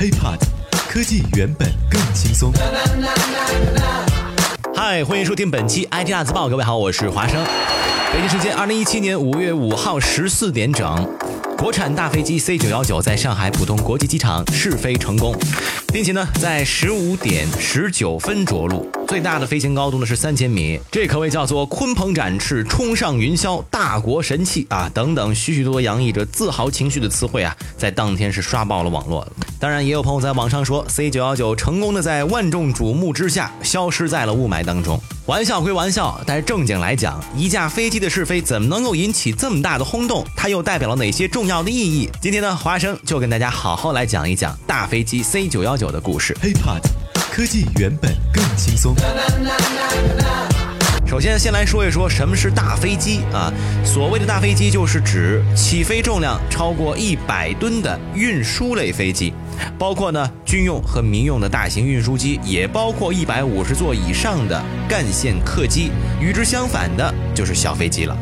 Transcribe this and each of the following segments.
HiPod，科技原本更轻松。嗨，欢迎收听本期 IT 大字报，各位好，我是华生。北京时间二零一七年五月五号十四点整，国产大飞机 C 九幺九在上海浦东国际机场试飞成功，并且呢，在十五点十九分着陆。最大的飞行高度呢是三千米，这可谓叫做鲲鹏展翅，冲上云霄，大国神器啊！等等，许许多多洋溢着自豪情绪的词汇啊，在当天是刷爆了网络。当然，也有朋友在网上说，C 九幺九成功的在万众瞩目之下消失在了雾霾当中。玩笑归玩笑，但是正经来讲，一架飞机的试飞怎么能够引起这么大的轰动？它又代表了哪些重要的意义？今天呢，华生就跟大家好好来讲一讲大飞机 C 九幺九的故事。HiPod。科技原本更轻松。首先，先来说一说什么是大飞机啊？所谓的大飞机，就是指起飞重量超过一百吨的运输类飞机，包括呢军用和民用的大型运输机，也包括一百五十座以上的干线客机。与之相反的，就是小飞机了。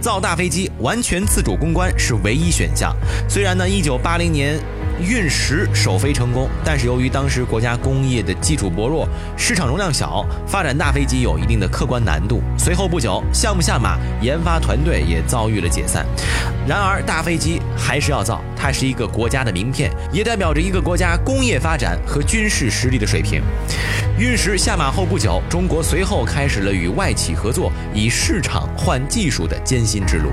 造大飞机完全自主攻关是唯一选项。虽然呢，一九八零年。运十首飞成功，但是由于当时国家工业的基础薄弱，市场容量小，发展大飞机有一定的客观难度。随后不久，项目下马，研发团队也遭遇了解散。然而，大飞机还是要造，它是一个国家的名片，也代表着一个国家工业发展和军事实力的水平。运十下马后不久，中国随后开始了与外企合作，以市场换技术的艰辛之路。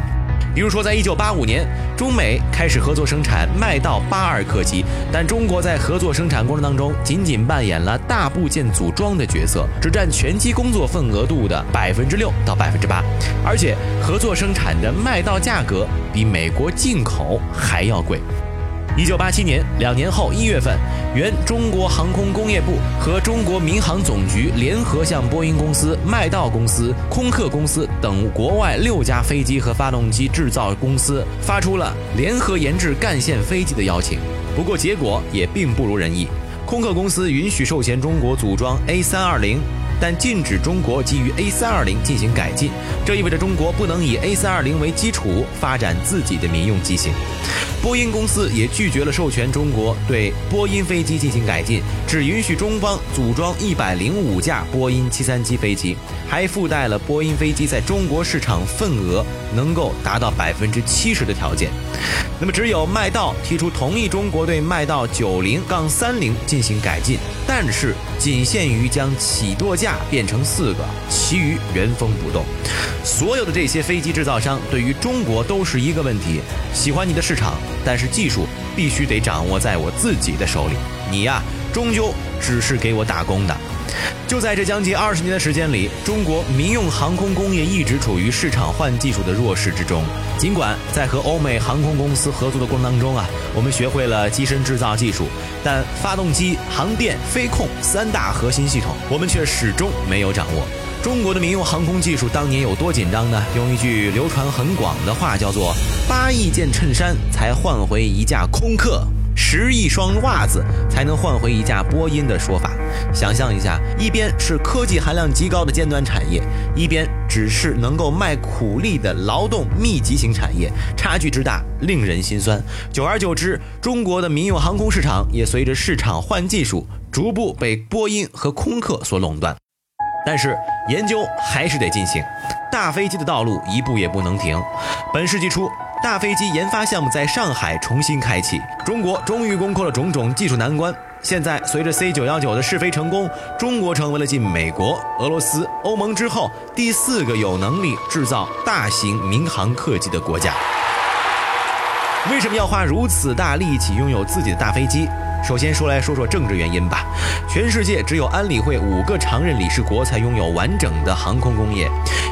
比如说，在一九八五年，中美开始合作生产麦道八二客机，但中国在合作生产过程当中，仅仅扮演了大部件组装的角色，只占全机工作份额度的百分之六到百分之八，而且合作生产的麦道价格比美国进口还要贵。一九八七年，两年后一月份，原中国航空工业部和中国民航总局联合向波音公司、麦道公司、空客公司等国外六家飞机和发动机制造公司发出了联合研制干线飞机的邀请。不过结果也并不如人意，空客公司允许授权中国组装 A320，。但禁止中国基于 A320 进行改进，这意味着中国不能以 A320 为基础发展自己的民用机型。波音公司也拒绝了授权中国对波音飞机进行改进，只允许中方组装105架波音737飞机，还附带了波音飞机在中国市场份额能够达到百分之七十的条件。那么，只有麦道提出同意中国对麦道90-30进行改进，但是仅限于将起落架变成四个，其余原封不动。所有的这些飞机制造商对于中国都是一个问题：喜欢你的市场，但是技术必须得掌握在我自己的手里。你呀，终究只是给我打工的。就在这将近二十年的时间里，中国民用航空工业一直处于市场换技术的弱势之中。尽管在和欧美航空公司合作的过程当中啊，我们学会了机身制造技术，但发动机、航电、飞控三大核心系统，我们却始终没有掌握。中国的民用航空技术当年有多紧张呢？用一句流传很广的话叫做“八亿件衬衫才换回一架空客”。十亿双袜子才能换回一架波音的说法。想象一下，一边是科技含量极高的尖端产业，一边只是能够卖苦力的劳动密集型产业，差距之大令人心酸。久而久之，中国的民用航空市场也随着市场换技术，逐步被波音和空客所垄断。但是研究还是得进行，大飞机的道路一步也不能停。本世纪初。大飞机研发项目在上海重新开启，中国终于攻克了种种技术难关。现在，随着 C 九幺九的试飞成功，中国成为了继美国、俄罗斯、欧盟之后第四个有能力制造大型民航客机的国家。为什么要花如此大力气拥有自己的大飞机？首先说来说说政治原因吧。全世界只有安理会五个常任理事国才拥有完整的航空工业。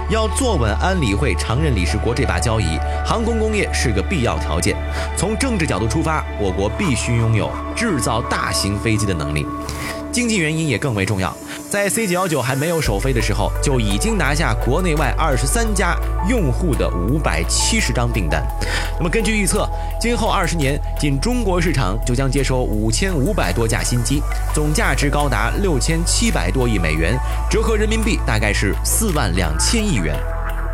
要坐稳安理会常任理事国这把交椅，航空工业是个必要条件。从政治角度出发，我国必须拥有制造大型飞机的能力。经济原因也更为重要。在 C 九幺九还没有首飞的时候，就已经拿下国内外二十三家用户的五百七十张订单。那么根据预测，今后二十年，仅中国市场就将接收五千五百多架新机，总价值高达六千七百多亿美元，折合人民币大概是四万两千亿元。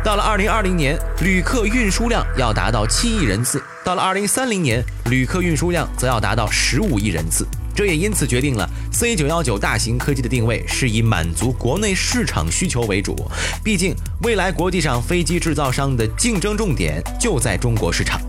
到了二零二零年，旅客运输量要达到七亿人次。到了二零三零年，旅客运输量则要达到十五亿人次。这也因此决定了 C 九幺九大型客机的定位是以满足国内市场需求为主。毕竟，未来国际上飞机制造商的竞争重点就在中国市场。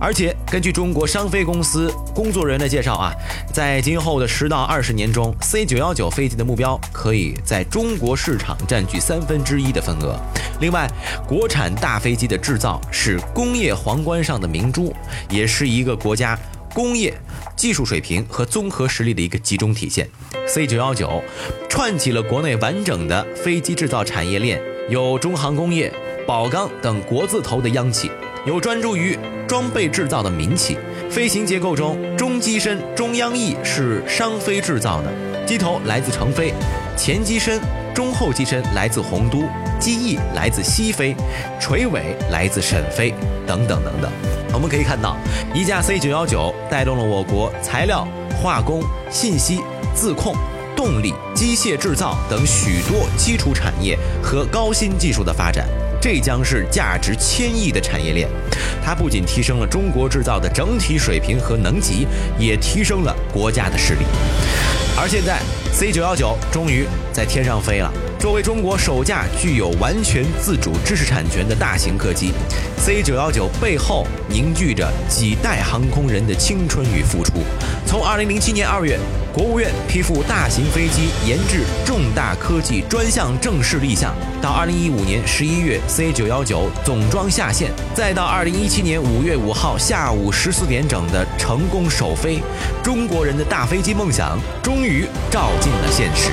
而且，根据中国商飞公司工作人员的介绍啊，在今后的十到二十年中，C 九幺九飞机的目标可以在中国市场占据三分之一的份额。另外，国产大飞机的制造是工业皇冠上的明珠，也是一个国家工业。技术水平和综合实力的一个集中体现。C 九幺九串起了国内完整的飞机制造产业链，有中航工业、宝钢等国字头的央企，有专注于装备制造的民企。飞行结构中，中机身中央翼是商飞制造的，机头来自成飞；前机身、中后机身来自洪都，机翼来自西飞，垂尾来自沈飞，等等等等。我们可以看到，一架 C 九幺九带动了我国材料、化工、信息、自控、动力、机械制造等许多基础产业和高新技术的发展。这将是价值千亿的产业链。它不仅提升了中国制造的整体水平和能级，也提升了国家的实力。而现在，C 九幺九终于在天上飞了。作为中国首架具有完全自主知识产权的大型客机，C 九幺九背后凝聚着几代航空人的青春与付出。从2007年2月，国务院批复大型飞机研制重大科技专项正式立项，到2015年11月，C 九幺九总装下线，再到2017年5月5号下午14点整的成功首飞，中国人的大飞机梦想终于照进了现实。